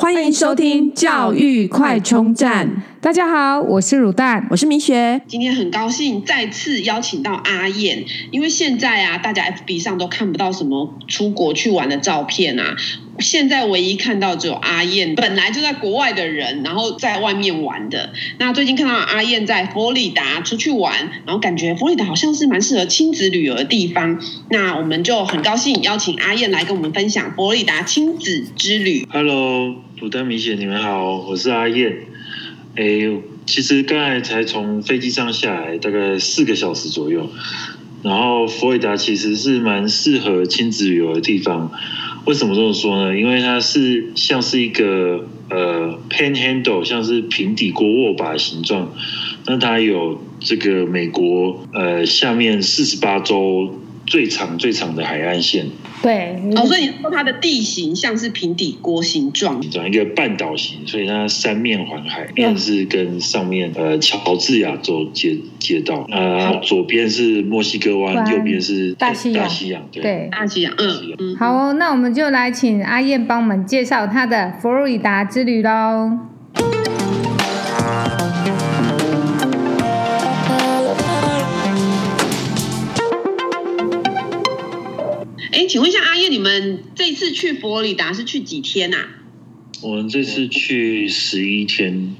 欢迎收听教育快充站。大家好，我是乳蛋，我是明雪。今天很高兴再次邀请到阿燕，因为现在啊，大家 FB 上都看不到什么出国去玩的照片啊。现在唯一看到只有阿燕，本来就在国外的人，然后在外面玩的。那最近看到阿燕在佛罗里达出去玩，然后感觉佛罗里达好像是蛮适合亲子旅游的地方。那我们就很高兴邀请阿燕来跟我们分享佛罗里达亲子之旅。Hello，鲁丹米姐，你们好，我是阿燕。哎，其实刚才才从飞机上下来，大概四个小时左右。然后佛罗里达其实是蛮适合亲子旅游的地方。为什么这么说呢？因为它是像是一个呃 panhandle，像是平底锅握把的形状。那它有这个美国呃下面四十八州最长最长的海岸线。对，哦，所以你说它的地形像是平底锅形状，形状一个半岛形，所以它三面环海，面是跟上面呃乔治亚州接街道，呃左边是墨西哥湾，右边是大西洋，大西洋，对，对。大西洋，嗯嗯。好哦，那我们就来请阿燕帮我们介绍她的佛罗里达之旅喽。哎，请问一下阿燕，你们这次去佛罗里达是去几天啊？我们这次去十一天。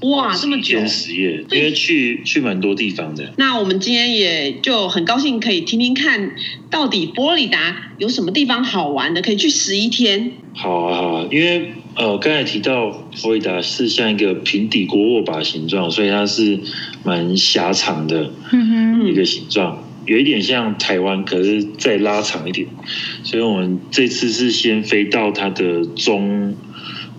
哇，这么久！十夜，因为去去蛮多地方的。那我们今天也就很高兴可以听听看，到底佛罗里达有什么地方好玩的，可以去十一天。好啊，好啊，因为呃，刚才提到佛罗里达是像一个平底锅握把形状，所以它是蛮狭长的一个形状。嗯有一点像台湾，可是再拉长一点，所以我们这次是先飞到它的中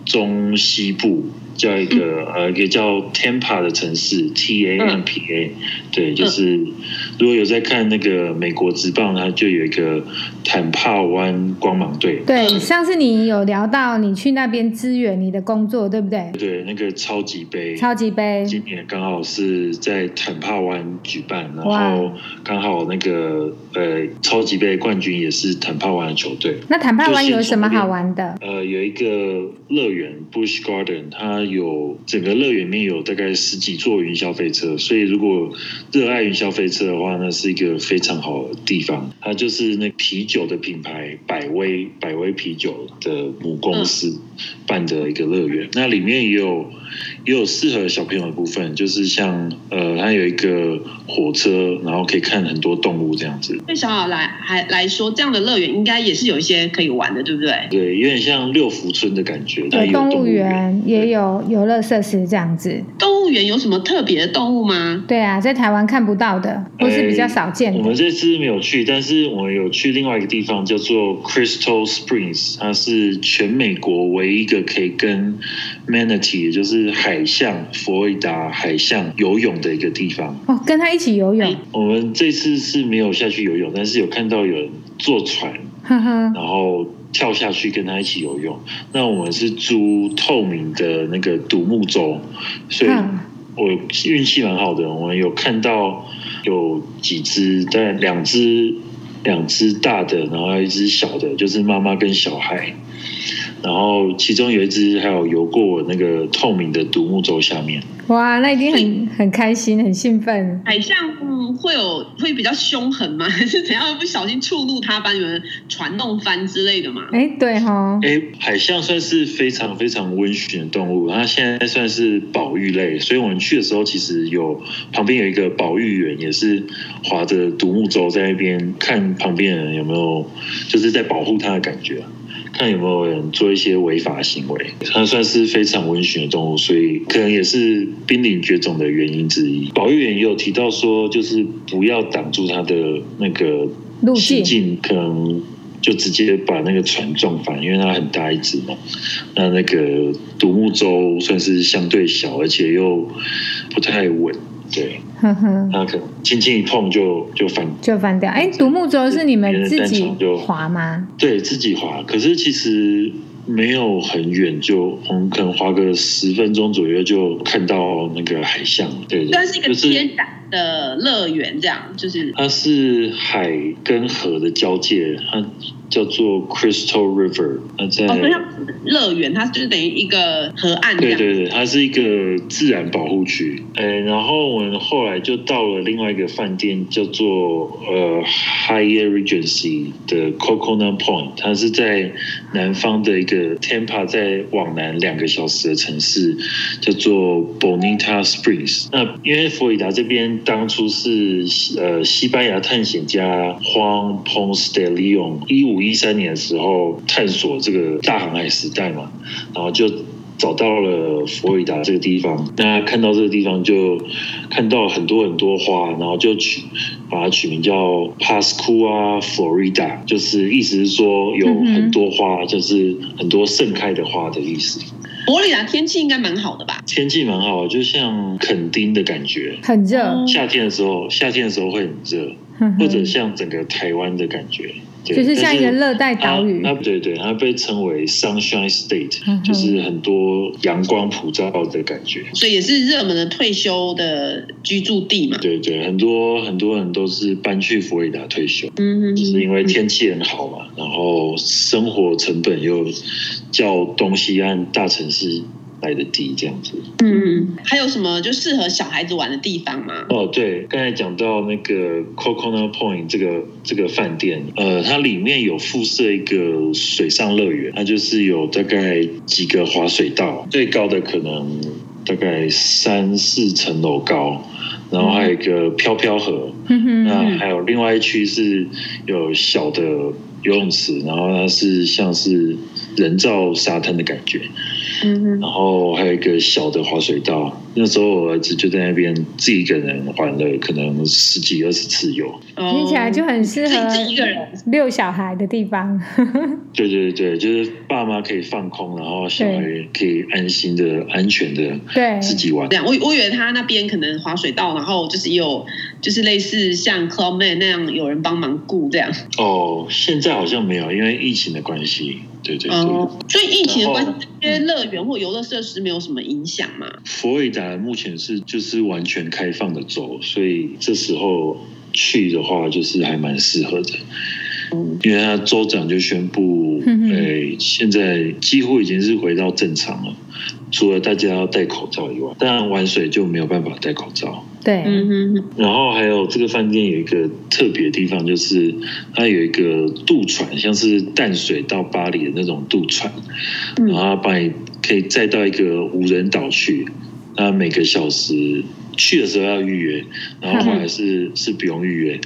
中西部。叫一个呃，一个叫 Tampa 的城市，T A M P A，对，就是如果有在看那个美国职棒，它就有一个坦帕湾光芒队。对，上次你有聊到你去那边支援你的工作，对不对？对，那个超级杯，超级杯今年刚好是在坦帕湾举办，然后刚好那个呃超级杯冠军也是坦帕湾的球队。那坦帕湾有什么好玩的？呃，有一个乐园 Busch Garden，它有整个乐园里面有大概十几座云霄飞车，所以如果热爱云霄飞车的话，那是一个非常好的地方。它就是那啤酒的品牌百威百威啤酒的母公司办的一个乐园，那里面也有也有适合小朋友的部分，就是像呃，它有一个火车，然后可以看很多动物这样子。对小孩来还来说，这样的乐园应该也是有一些可以玩的，对不对？对，有点像六福村的感觉。有动物园，也有游乐设施这样子。动物园有什么特别的动物吗？对啊，在台湾看不到的，或是比较少见的。我们这次没有去，但是我们有去另外一个地方，叫做 Crystal Springs，它是全美国唯一一个可以跟 Manatee，也就是海象佛罗里达海象游泳的一个地方。哦，跟他一起游泳。我们这次是没有下去游泳，但是有看到有人坐船，然后跳下去跟他一起游泳。那我们是租透明的那个独木舟，所以我运气蛮好的，我们有看到有几只，大概两只两只大的，然后还有一只小的，就是妈妈跟小孩。然后其中有一只还有游过我那个透明的独木舟下面。哇，那一定很很开心，很兴奋。海象嗯会有会比较凶狠吗？还是怎样？不小心触怒它，把你们船弄翻之类的嘛？哎，对哈、哦。哎，海象算是非常非常温驯的动物，它现在算是保育类，所以我们去的时候其实有旁边有一个保育员，也是划着独木舟在那边看旁边的人有没有就是在保护它的感觉。看有没有人做一些违法行为，它算是非常温驯的动物，所以可能也是濒临绝种的原因之一。保育员也有提到说，就是不要挡住它的那个路径，可能就直接把那个船撞翻，因为它很大一只嘛。那那个独木舟算是相对小，而且又不太稳。对，呵呵，那可能轻轻一碰就就翻，就翻掉。哎，独木舟是你们自己划吗？对，自己划。可是其实没有很远，就我们可能划个十分钟左右就看到那个海象。对，对，但是一个天然、就是、的乐园，这样就是它是海跟河的交界，它叫做 Crystal River，它在哦，乐园，它就是等于一个河岸。对对对，它是一个自然保护区。哎，然后我们后来就到了另外一个饭店，叫做呃 Hyatt Regency 的 Coconut Point，它是在南方的一个 Tampa 在往南两个小时的城市，叫做 Bonita Springs。那因为佛罗里达这边当初是呃西班牙探险家 Juan Ponce de Leon 一五一三年的时候探索这个大航海时代嘛，然后就找到了佛罗里达这个地方。那看到这个地方就看到很多很多花，然后就取把它取名叫 Pascua Florida，就是意思是说有很多花，就是很多盛开的花的意思。佛罗里达天气应该蛮好的吧？天气蛮好，就像垦丁的感觉，很热。夏天的时候，夏天的时候会很热，或者像整个台湾的感觉。就是像一个热带岛屿，啊，对对，它被称为 Sunshine State，就是很多阳光普照的感觉，所以也是热门的退休的居住地嘛。对对，很多很多人都是搬去佛罗里达退休，嗯，就是因为天气很好嘛，然后生活成本又较东西岸大城市来的低这样子，嗯，还有什么就适合小孩子玩的地方吗？哦，对，刚才讲到那个 Coconut Point 这个这个饭店，呃，它里面有附设一个水上乐园，它就是有大概几个滑水道，最高的可能大概三四层楼高，然后还有一个飘飘河，嗯哼，那还有另外一区是有小的游泳池，然后它是像是人造沙滩的感觉。嗯，然后还有一个小的滑水道，那时候我儿子就在那边自己一个人玩了可能十几二十次有，听起来就很适合一个人遛小孩的地方。对对对，就是爸妈可以放空，然后小孩可以安心的、安全的对自己玩。这样，我我以为他那边可能滑水道，然后就是有就是类似像 Clubman 那样有人帮忙顾这样。哦，现在好像没有，因为疫情的关系。对对对，哦，所以疫情的关系，这些乐园或游乐设施没有什么影响吗？佛罗里达目前是就是完全开放的州，所以这时候去的话，就是还蛮适合的。嗯，因为他州长就宣布，哎，现在几乎已经是回到正常了，除了大家要戴口罩以外，当然玩水就没有办法戴口罩。对，嗯哼，然后还有这个饭店有一个特别的地方，就是它有一个渡船，像是淡水到巴黎的那种渡船，然后把你可以载到一个无人岛去，那每个小时去的时候要预约，然后后来是是不用预约。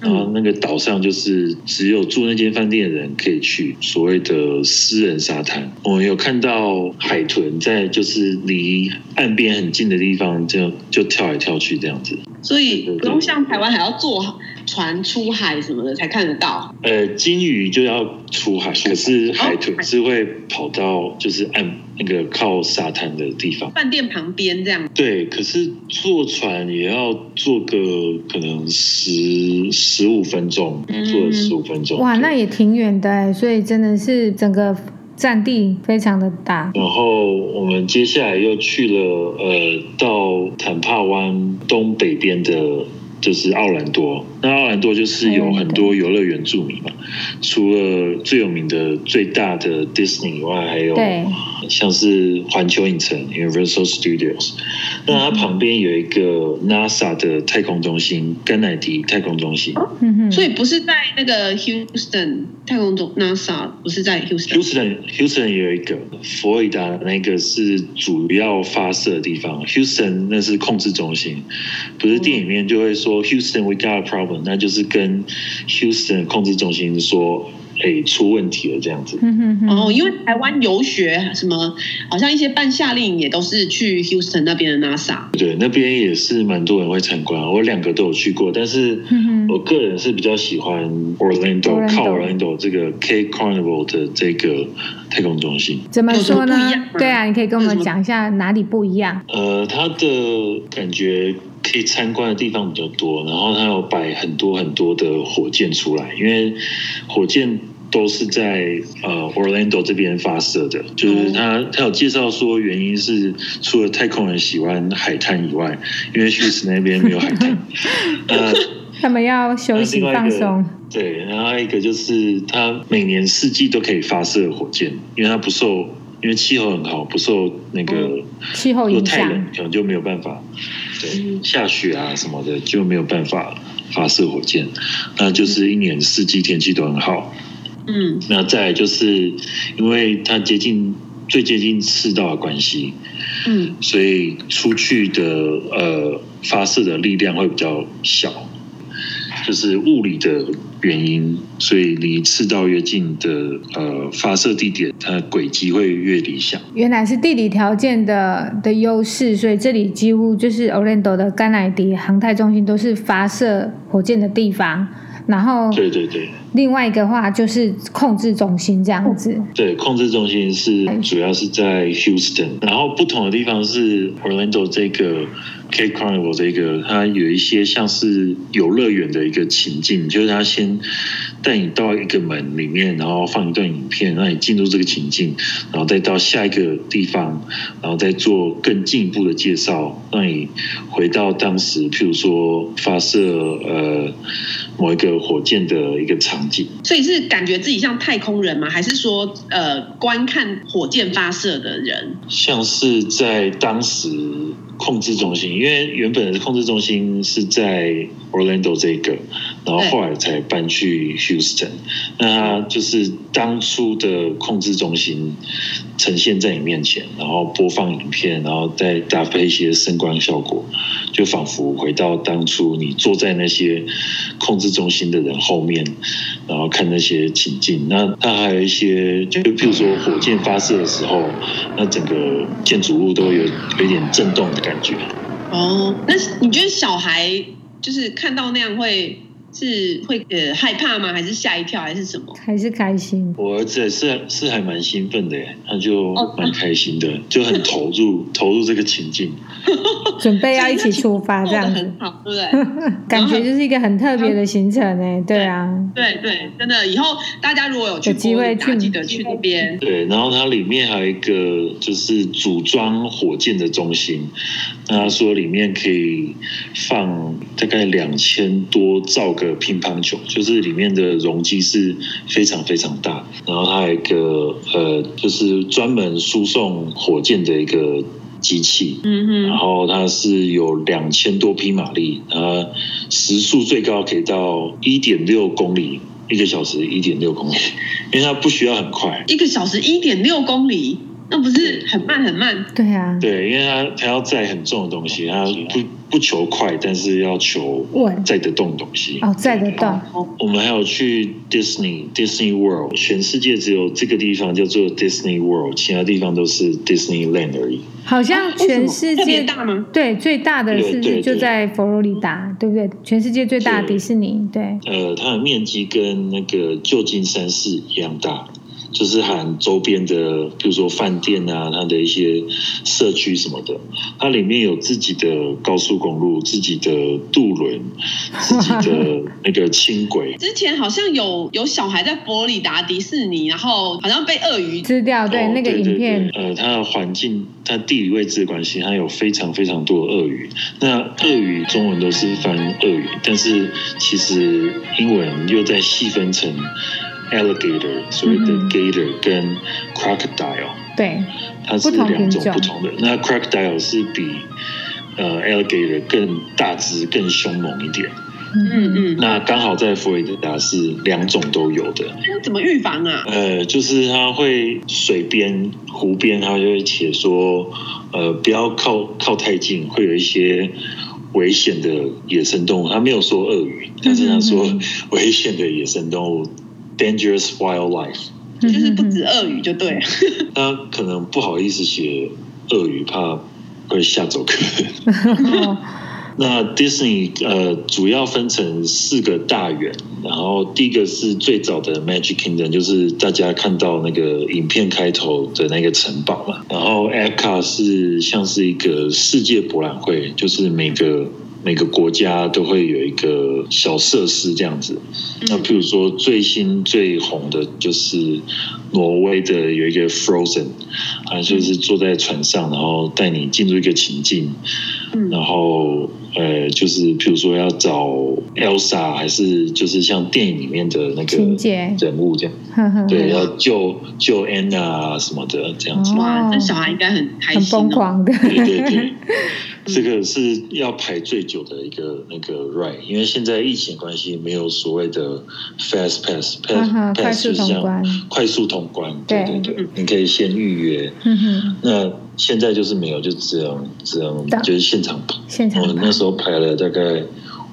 然后那个岛上就是只有住那间饭店的人可以去所谓的私人沙滩。我们有看到海豚在就是离岸边很近的地方就就跳来跳去这样子。所以不用像台湾还要坐船出海什么的才看得到。呃，金鱼就要出海，可是海豚是会跑到就是岸那个靠沙滩的地方，饭店旁边这样。对，可是坐船也要坐个可能十十五分钟，坐了十五分钟。哇，那也挺远的哎，所以真的是整个占地非常的大。然后我们接下来又去了呃，到坦帕湾东北边的。就是奥兰多，那奥兰多就是有很多游乐园著名嘛，除了最有名的最大的 Disney 以外，还有像是环球影城 Universal Studios，那它旁边有一个 NASA 的太空中心，甘乃迪太空中心。所以不是在那个 Houston 太空中 NASA 不是在 Houston。Houston Houston 也有一个，佛罗里达那个是主要发射的地方，Houston 那是控制中心，不是电影里面就会说 Houston we got a problem，那就是跟 Houston 控制中心说。哎、欸，出问题了这样子。哦，因为台湾游学什么，好像一些办夏令营也都是去 Houston 那边的 NASA。对，那边也是蛮多人会参观。我两个都有去过，但是我个人是比较喜欢 Orlando，靠 Orlando 这个 K Canaveral 的这个太空中心。怎么说呢？对啊，你可以跟我们讲一下哪里不一样？呃，它的感觉可以参观的地方比较多，然后它有摆很多很多的火箭出来，因为火箭。都是在呃 Orlando 这边发射的，就是他他有介绍说原因是除了太空人喜欢海滩以外，因为休斯那边没有海滩，呃，他们要休息放松。对，然后一个就是他每年四季都可以发射火箭，因为他不受，因为气候很好，不受那个气候影响，太冷可能就没有办法，对，下雪啊什么的就没有办法发射火箭，那就是一年四季天气都很好。嗯，那再来就是因为它接近最接近赤道的关系，嗯，所以出去的呃发射的力量会比较小，就是物理的原因，所以离赤道越近的呃发射地点，它的轨迹会越理想。原来是地理条件的的优势，所以这里几乎就是 Orlando 的甘乃迪航太中心都是发射火箭的地方。然后，对对对，另外一个话就是控制中心这样子。对，控制中心是主要是在 Houston，然后不同的地方是 Orlando 这个 Cape Canaveral 这个，它有一些像是游乐园的一个情境，就是它先带你到一个门里面，然后放一段影片，让你进入这个情境，然后再到下一个地方，然后再做更进一步的介绍，让你回到当时，譬如说发射呃某一个火箭的一个场景。所以是感觉自己像太空人吗？还是说呃观看火箭发射的人？像是在当时。控制中心，因为原本的控制中心是在 Orlando 这个，然后后来才搬去 Houston。那就是当初的控制中心呈现在你面前，然后播放影片，然后再搭配一些声光效果，就仿佛回到当初你坐在那些控制中心的人后面，然后看那些情境。那它还有一些，就譬如说火箭发射的时候，那整个建筑物都有有一点震动的感觉。哦，那你觉得小孩就是看到那样会是会呃害怕吗？还是吓一跳，还是什么？还是开心？我儿子是是还蛮兴奋的耶，他就蛮开心的，就很投入投入这个情境，准备要一起出发，这样子很好，对不对？感觉就是一个很特别的行程呢。对啊，对对，真的，以后大家如果有去机会去，记得去那边。对，然后它里面还有一个就是组装火箭的中心，那他说里面可以放大概两千多兆个。个乒乓球就是里面的容积是非常非常大，然后它还有一个呃，就是专门输送火箭的一个机器，嗯哼，然后它是有两千多匹马力，它时速最高可以到一点六公里一个小时，一点六公里，因为它不需要很快，一个小时一点六公里。那不是很慢很慢？对啊，对，因为他他要载很重的东西，他不不求快，但是要求载得动东西。哦，载得动。我们还有去 Disney Disney World，全世界只有这个地方叫做 Disney World，其他地方都是 Disneyland 而已。好像全世界、啊、大吗？对，最大的是就在佛罗里达，对不对？全世界最大的迪士尼，对。呃，它的面积跟那个旧金山市一样大。就是含周边的，比如说饭店啊，它的一些社区什么的，它里面有自己的高速公路、自己的渡轮、自己的那个轻轨。之前好像有有小孩在佛罗里达迪士尼，然后好像被鳄鱼吃掉，对、哦、那个影片。呃，它的环境、它地理位置的关系，它有非常非常多的鳄鱼。那鳄鱼中文都是翻鳄鱼，但是其实英文又在细分成。Alligator，所谓的 gator 跟 crocodile，对，它是两种不同的。那 crocodile 是比呃 alligator 更大只、更凶猛一点。嗯嗯。那刚好在佛罗里达是两种都有的。那怎么预防啊？呃，就是它会水边、湖边，它就会写说，呃，不要靠靠太近，会有一些危险的野生动物。他没有说鳄鱼，但是他说 危险的野生动物。Dangerous wildlife，就是不止鳄鱼就对。他可能不好意思写鳄鱼，怕会吓走客人。那 Disney 呃，主要分成四个大园，然后第一个是最早的 Magic Kingdom，就是大家看到那个影片开头的那个城堡嘛。然后 Epcot 是像是一个世界博览会，就是每个每个国家都会有一个小设施这样子。那譬如说最新最红的就是挪威的有一个 Frozen，啊，就是坐在船上，然后带你进入一个情境，然后。呃，就是譬如说要找 Elsa，还是就是像电影里面的那个人物这样，呵呵呵对，要救救 Anna 什么的这样子。哇，这小孩应该很开心，很疯狂的。对对对，这个是要排最久的一个那个 ride，因为现在疫情关系，没有所谓的 fast pass，pass pass 就是这样快速通关。对对对，你可以先预约。嗯哼，那。现在就是没有，就只能只能就是现场排。现场跑，那时候排了大概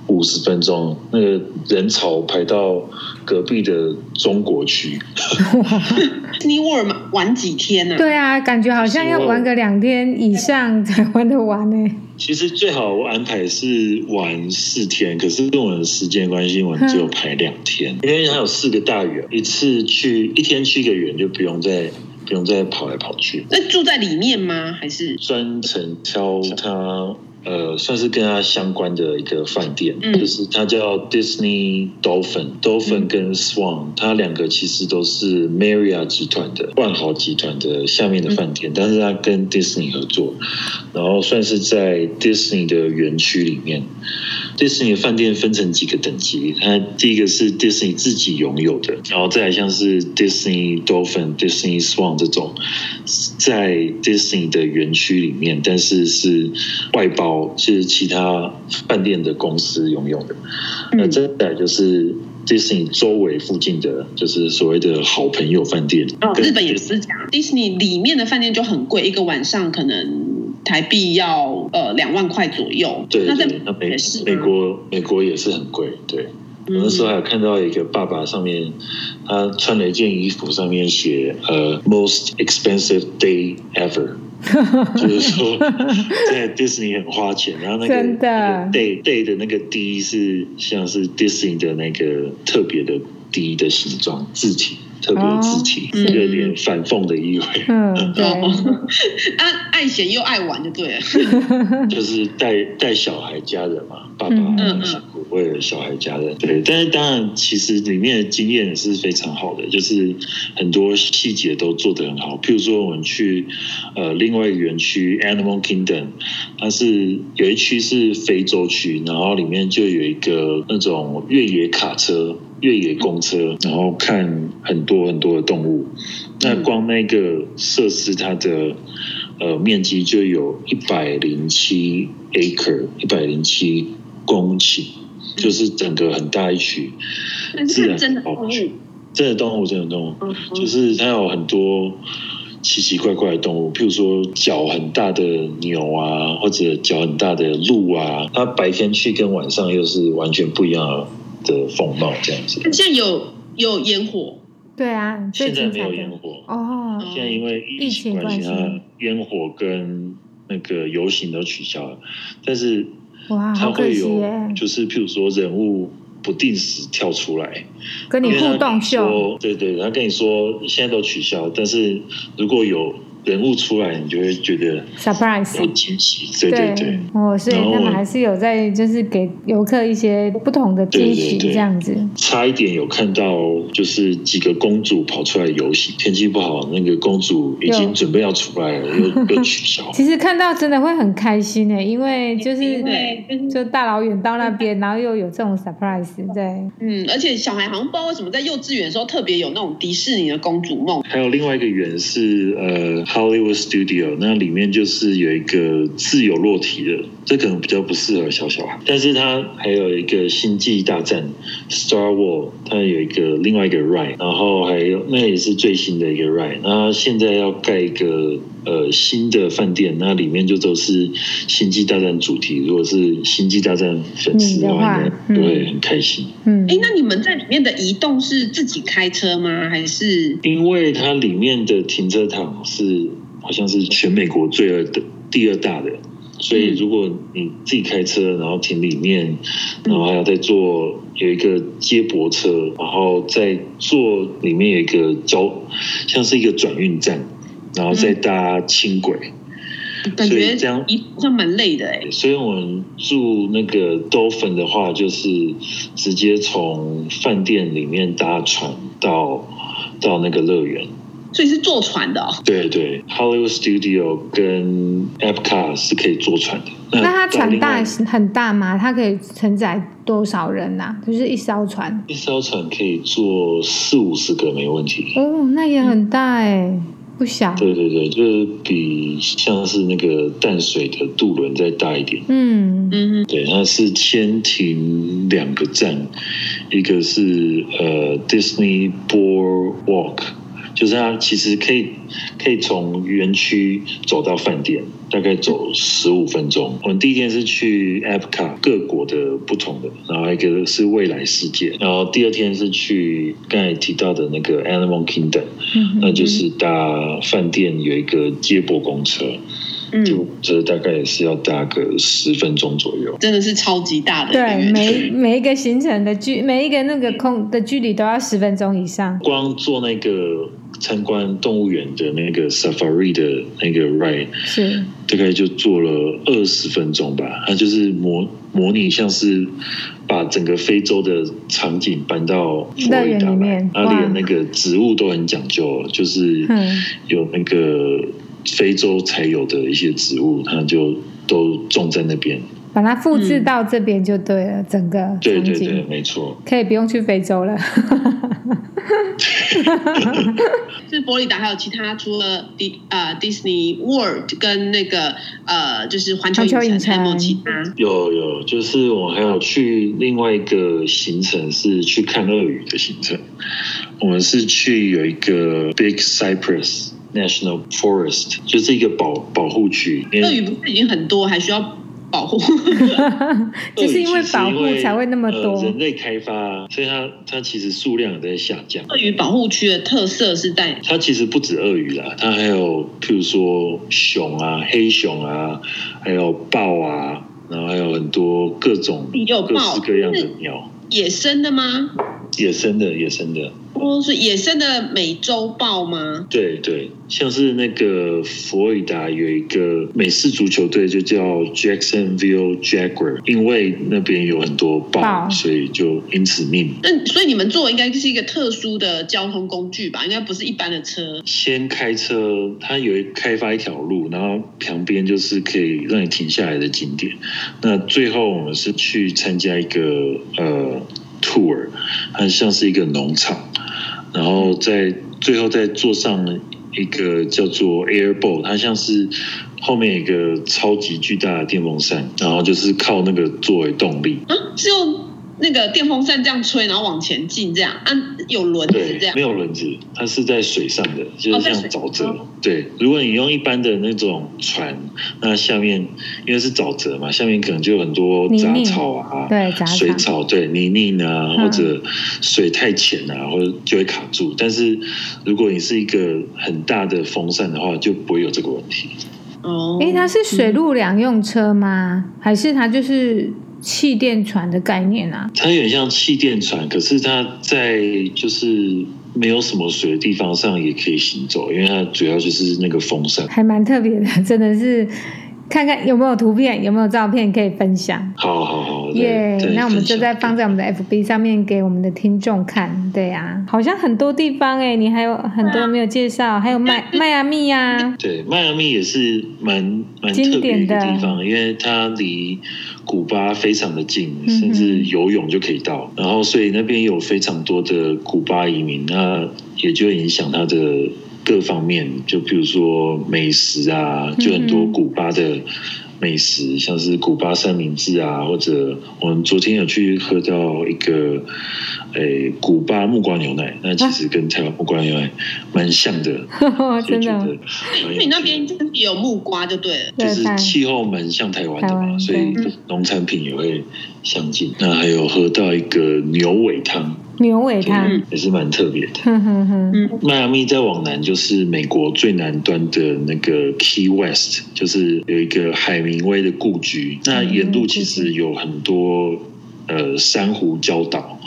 五十分钟，那个人潮排到隔壁的中国区。Disney World 玩几天呢？对啊，感觉好像要玩个两天以上才玩得完呢。其实最好我安排是玩四天，可是跟我的时间关系，我们只有排两天，因为它有四个大园，一次去一天去一个园就不用再。不用再跑来跑去。那住在里面吗？还是专程挑它？呃，算是跟它相关的一个饭店，嗯、就是它叫 Disney Dolphin，Dolphin、嗯、跟 Swan，它两个其实都是 Marriott 集团的万豪集团的下面的饭店，嗯、但是它跟 Disney 合作，然后算是在 Disney 的园区里面。Disney 的饭店分成几个等级，它第一个是 Disney 自己拥有的，然后再来像是 Disney Dolphin、Disney Swan 这种在 Disney 的园区里面，但是是外包。是其他饭店的公司拥有的，那再来就是 Disney 周围附近的，就是所谓的好朋友饭店。哦，日本也是这样，Disney 里面的饭店就很贵，一个晚上可能台币要呃两万块左右。对，那在美美国美国也是很贵。对，我那时候还有看到一个爸爸上面，他穿了一件衣服，上面写呃 most expensive day ever。就是说，在迪士尼很花钱，然后那个 day day 的那个 D 是像是迪士尼的那个特别的 D 的形状字体。特别的肢体，有点反讽的意味。嗯，对。啊，爱闲又爱玩就对了。就是带带小孩家人嘛，爸爸很辛苦，为了小孩家人。对，但是当然，其实里面的经验也是非常好的，就是很多细节都做得很好。譬如说，我们去呃另外一个园区 Animal Kingdom，它是有一区是非洲区，然后里面就有一个那种越野卡车。越野公车，然后看很多很多的动物。那光那个设施，它的呃面积就有一百零七 acre，一百零七公顷，就是整个很大一区。自然真的动物，真的动物，真的动物，就是它有很多奇奇怪怪的动物，譬如说脚很大的牛啊，或者脚很大的鹿啊。它白天去跟晚上又是完全不一样的。的风貌这样子，现在有有烟火，对啊，现在没有烟火哦。现在因为疫情关系，它烟火跟那个游行都取消了。但是哇，它会有，就是譬如说人物不定时跳出来跟你互动秀，对对，他跟你说现在都取消，但是如果有。人物出来，你就会觉得 surprise 有惊喜，对对对。哦，所以他们还是有在，就是给游客一些不同的惊喜，这样子。差一点有看到，就是几个公主跑出来游行，天气不好，那个公主已经准备要出来了，又又取消。其实看到真的会很开心诶，因为就是对，就大老远到那边，然后又有这种 surprise，对。嗯，而且小孩好像不知道为什么在幼稚园的时候特别有那种迪士尼的公主梦。还有另外一个园是呃。Hollywood Studio，那里面就是有一个自由落体的，这可能比较不适合小小孩。但是它还有一个星际大战 Star War），它有一个另外一个 ride，然后还有那也是最新的一个 ride。那现在要盖一个呃新的饭店，那里面就都是星际大战主题。如果是星际大战粉丝的话，应该都会很开心。嗯，哎，那你们在里面的移动是自己开车吗？还是因为它里面的停车场是。好像是全美国最二的第二大的，所以如果你自己开车，然后停里面，然后还要再坐有一个接驳车，然后再坐里面有一个交，像是一个转运站，然后再搭轻轨，感觉这样一这样蛮累的哎。所以我们住那个 Dolphin 的话，就是直接从饭店里面搭船到到那个乐园。所以是坐船的哦。对对，Hollywood Studio 跟 Epcot 是可以坐船的。那它船大很大吗？它可以承载多少人呐、啊？就是一艘船。一艘船可以坐四五十个没问题。哦，那也很大哎、嗯，不小。对对对，就是比像是那个淡水的渡轮再大一点。嗯嗯，对，它是先停两个站，一个是呃 Disney Boardwalk。就是它其实可以可以从园区走到饭店，大概走十五分钟。我们第一天是去 Epcot 各国的不同的，然后一个是未来世界，然后第二天是去刚才提到的那个 Animal Kingdom，嗯，那就是搭饭店有一个接驳公车。嗯，就这大概也是要搭个十分钟左右，真的是超级大的。对，每每一个行程的距，每一个那个空的距离都要十分钟以上。光做那个参观动物园的那个 Safari 的那个 ride，是大概就做了二十分钟吧。它就是模模拟像是把整个非洲的场景搬到佛罗里达来，它连那个植物都很讲究，就是有那个。非洲才有的一些植物，它就都种在那边，把它复制到这边就对了。嗯、整个，对对对，没错，可以不用去非洲了。是佛罗里达还有其他，除了迪呃 Disney World 跟那个呃，就是环球影城，还有没有其他？有有，就是我还有去另外一个行程是去看鳄鱼的行程。我们是去有一个 Big Cypress。National Forest 就是一个保保护区。鳄鱼不是已经很多，还需要保护？就是因为保护才会那么多。呃、人类开发，所以它它其实数量也在下降。鳄鱼保护区的特色是在它其实不止鳄鱼啦，它还有譬如说熊啊、黑熊啊，还有豹啊，然后还有很多各种各式各样的鸟。野生的吗？野生的，野生的。哦，是野生的美洲豹吗？对对，像是那个佛罗里达有一个美式足球队，就叫 Jacksonville Jaguar，因为那边有很多豹，所以就因此命名。那所以你们坐的应该是一个特殊的交通工具吧？应该不是一般的车。先开车，它有开发一条路，然后旁边就是可以让你停下来的景点。那最后我们是去参加一个呃 tour，它像是一个农场。然后在最后再坐上一个叫做 Airboat，它像是后面一个超级巨大的电风扇，然后就是靠那个作为动力。啊，就那个电风扇这样吹，然后往前进这样，啊，有轮子这样？没有轮子，它是在水上的，就是像沼泽。哦、对，如果你用一般的那种船，那下面因为是沼泽嘛，下面可能就有很多杂草啊，对，杂草水草，对，泥泞啊，或者水太浅啊，或者就会卡住。但是如果你是一个很大的风扇的话，就不会有这个问题。哦，哎，它是水陆两用车吗？嗯、还是它就是？气垫船的概念啊，它有点像气垫船，可是它在就是没有什么水的地方上也可以行走，因为它主要就是那个风扇，还蛮特别的，真的是。看看有没有图片，有没有照片可以分享。好好好，耶、yeah！那我们就再放在我们的 FB 上面给我们的听众看。对呀、啊，好像很多地方哎，你还有很多没有介绍，还有迈迈阿密呀。对，迈阿密也是蛮蛮特别的地方，因为它离古巴非常的近，甚至游泳就可以到。嗯、然后，所以那边有非常多的古巴移民，那也就影响它的。各方面，就比如说美食啊，就很多古巴的美食，嗯、像是古巴三明治啊，或者我们昨天有去喝到一个，诶、欸，古巴木瓜牛奶，那其实跟台湾木瓜牛奶蛮像的，啊、真的。因为你那边也有木瓜，就对了，就是气候蛮像台湾的嘛，所以农产品也会相近。那还有喝到一个牛尾汤。牛尾汤也是蛮特别的。迈阿密再往南就是美国最南端的那个 Key West，就是有一个海明威的故居。那沿路其实有很多呃珊瑚礁岛，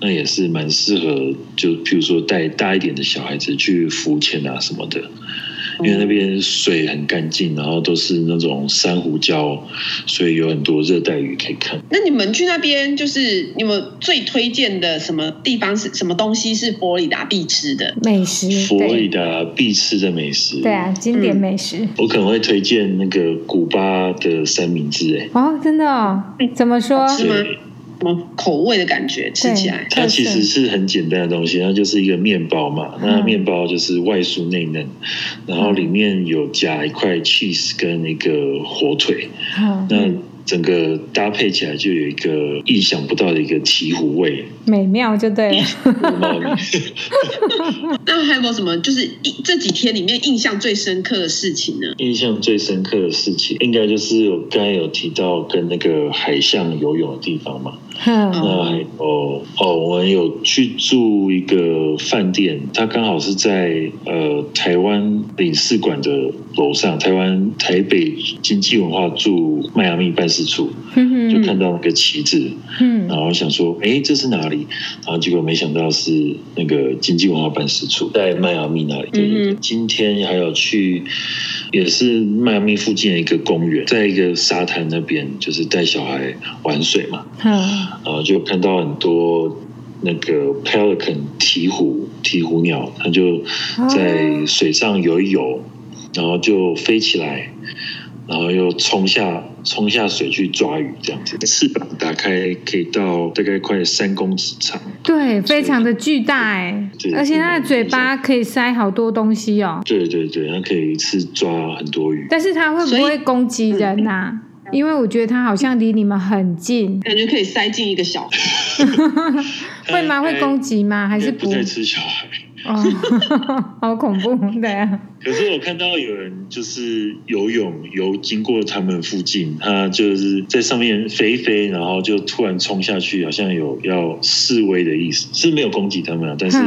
那也是蛮适合，就譬如说带大一点的小孩子去浮潜啊什么的。因为那边水很干净，然后都是那种珊瑚礁，所以有很多热带鱼可以看。那你们去那边，就是你们最推荐的什么地方是什么东西是佛罗里达必吃的美食？佛罗里达必吃的美食，对啊，经典美食。我可能会推荐那个古巴的三明治，哎，哦，真的哦？怎么说？口味的感觉？吃起来，它其实是很简单的东西，它就是一个面包嘛。那面包就是外酥内嫩，然后里面有夹一块 cheese 跟那个火腿。那整个搭配起来就有一个意想不到的一个醍醐味，美妙就对了。那还有没有什么就是这几天里面印象最深刻的事情呢？印象最深刻的事情，应该就是我刚才有提到跟那个海象游泳的地方嘛。嗯、那哦哦，我们有去住一个饭店，它刚好是在呃台湾领事馆的楼上，台湾台北经济文化驻迈阿密办事处，就看到那个旗帜，嗯然后想说，哎，这是哪里？然后结果没想到是那个经济文化办事处在迈阿密那里。对对对，今天还有去，也是迈阿密附近的一个公园，在一个沙滩那边，就是带小孩玩水嘛。然后就看到很多那个 pelican 鹈鹕鹈鹕鸟，它就在水上游一游，然后就飞起来，然后又冲下冲下水去抓鱼，这样子。翅膀打开可以到大概快三公尺长，对，非常的巨大哎，而且它的嘴巴可以塞好多东西哦。对对对，它可以一次抓很多鱼。但是它会不会攻击人呐、啊？因为我觉得它好像离你们很近，感觉可以塞进一个小孩。会吗？会攻击吗？还是不？不在吃小孩。哦，好恐怖，对啊。可是我看到有人就是游泳游经过他们附近，他就是在上面飞飞，然后就突然冲下去，好像有要示威的意思，是没有攻击他们啊，但是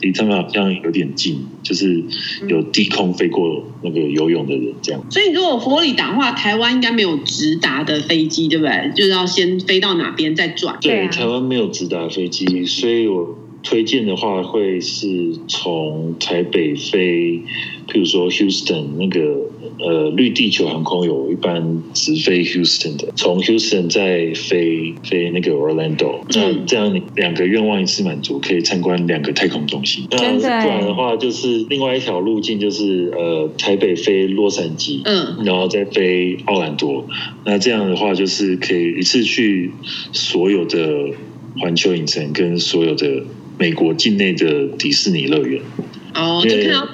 离他们好像有点近，就是有低空飞过那个游泳的人这样。所以如果佛罗里达的话，台湾应该没有直达的飞机，对不对？就是要先飞到哪边再转。对，台湾没有直达飞机，所以我。推荐的话，会是从台北飞，譬如说 Houston 那个呃绿地球航空有一班直飞 Houston 的，从 Houston 再飞飞那个 Orlando，那这样你两个愿望一次满足，可以参观两个太空中心。那不然的话，就是另外一条路径，就是呃台北飞洛杉矶，嗯，然后再飞奥兰多。那这样的话，就是可以一次去所有的环球影城跟所有的。美国境内的迪士尼乐园哦，就看到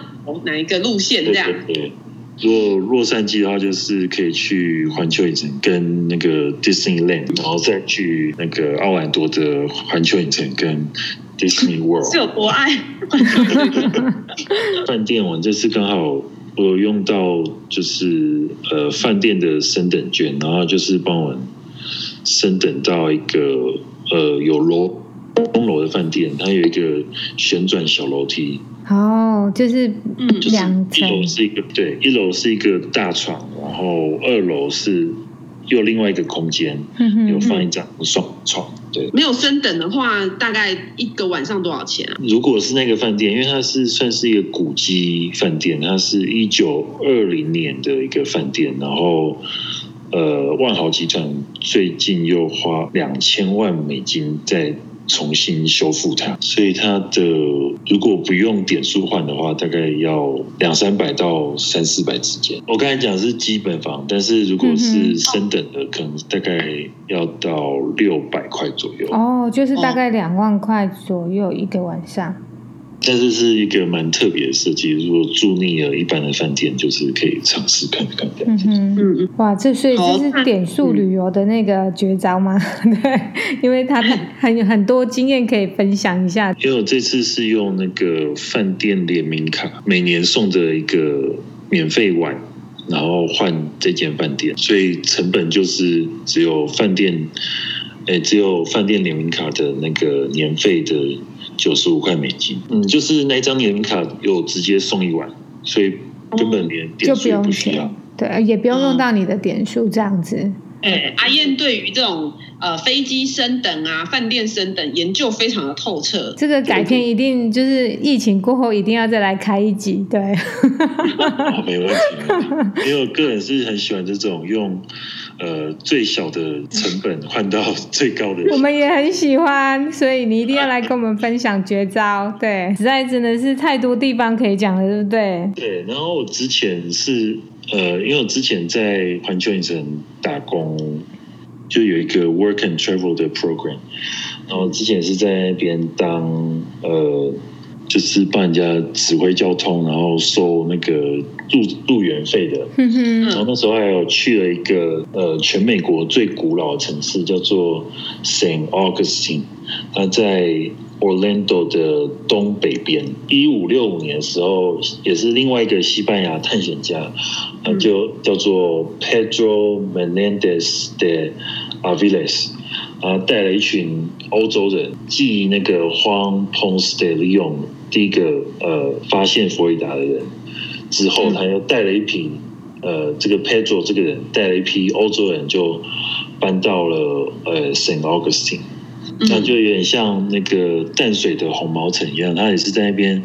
哪一个路线这样。如果洛杉矶的话，就是可以去环球影城跟那个 Disneyland，然后再去那个奥兰多的环球影城跟 Disney World。是有多爱？饭店我这次刚好我有用到，就是呃饭店的升等券，然后就是帮我升等到一个呃有楼。钟楼的饭店，它有一个旋转小楼梯。哦，就是嗯，两层。一楼是一个对，一楼是一个大床，然后二楼是又另外一个空间，有放一张双床。对，没有升等的话，大概一个晚上多少钱啊？如果是那个饭店，因为它是算是一个古迹饭店，它是一九二零年的一个饭店，然后呃，万豪集团最近又花两千万美金在。重新修复它，所以它的如果不用点数换的话，大概要两三百到三四百之间。我刚才讲是基本房，但是如果是升等的，可能大概要到六百块左右。哦，就是大概两万块左右一个晚上。但是是一个蛮特别的设计，如果住腻了一般的饭店，就是可以尝试看看这样子。嗯嗯，哇，这所以这是点数旅游的那个绝招吗？对，因为他很有很多经验可以分享一下。因为我这次是用那个饭店联名卡，每年送的一个免费碗，然后换这间饭店，所以成本就是只有饭店，哎，只有饭店联名卡的那个年费的。九十五块美金，嗯，就是那张联名卡有直接送一碗，所以根本连点数不需要，对，也不用用到你的点数这样子。哎，阿燕对于这种呃飞机升等啊、饭店升等研究非常的透彻。这个改天一定就是疫情过后一定要再来开一集，对。哦，没问题，因为我个人是很喜欢这种用呃最小的成本换到最高的。我们也很喜欢，所以你一定要来跟我们分享绝招。对，实在真的是太多地方可以讲了，对不对？对，然后我之前是。呃，因为我之前在环球影城打工，就有一个 work and travel 的 program，然后之前是在那边当呃，就是帮人家指挥交通，然后收那个入入园费的。然后那时候还有去了一个呃，全美国最古老的城市，叫做 Saint Augustine，它在。Orlando 的东北边，一五六五年的时候，也是另外一个西班牙探险家，他就叫做 Pedro Menendez de Aviles，啊，带了一群欧洲人，继那个 Juan Ponce de Leon 第一个呃发现佛罗里达的人之后，他又带了一批呃这个 Pedro 这个人带了一批欧洲人，就搬到了呃 Saint Augustine。那就有点像那个淡水的红毛城一样，它也是在那边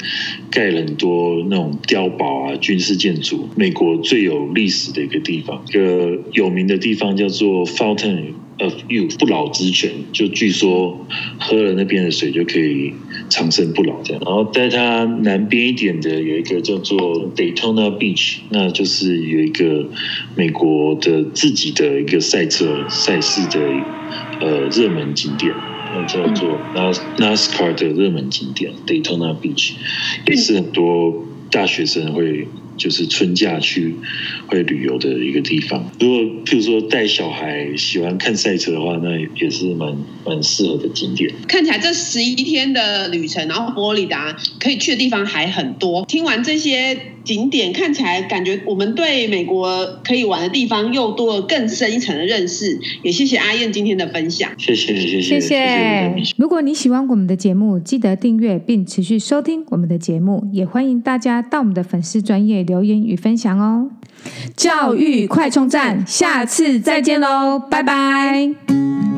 盖了很多那种碉堡啊、军事建筑。美国最有历史的一个地方，一个有名的地方叫做 Fountain of Youth 不老之泉，就据说喝了那边的水就可以长生不老这样。然后在它南边一点的有一个叫做 Daytona Beach，那就是有一个美国的自己的一个赛车赛事的呃热门景点。叫做 NASCAR 的热门景点 Daytona Beach，也是很多大学生会就是春假去会旅游的一个地方。如果譬如说带小孩喜欢看赛车的话，那也是蛮蛮适合的景点。看起来这十一天的旅程，然后佛罗里达可以去的地方还很多。听完这些。景点看起来感觉我们对美国可以玩的地方又多了更深一层的认识，也谢谢阿燕今天的分享。谢谢谢谢谢谢。如果你喜欢我们的节目，记得订阅并持续收听我们的节目，也欢迎大家到我们的粉丝专业留言与分享哦。教育快充站，下次再见喽，拜拜。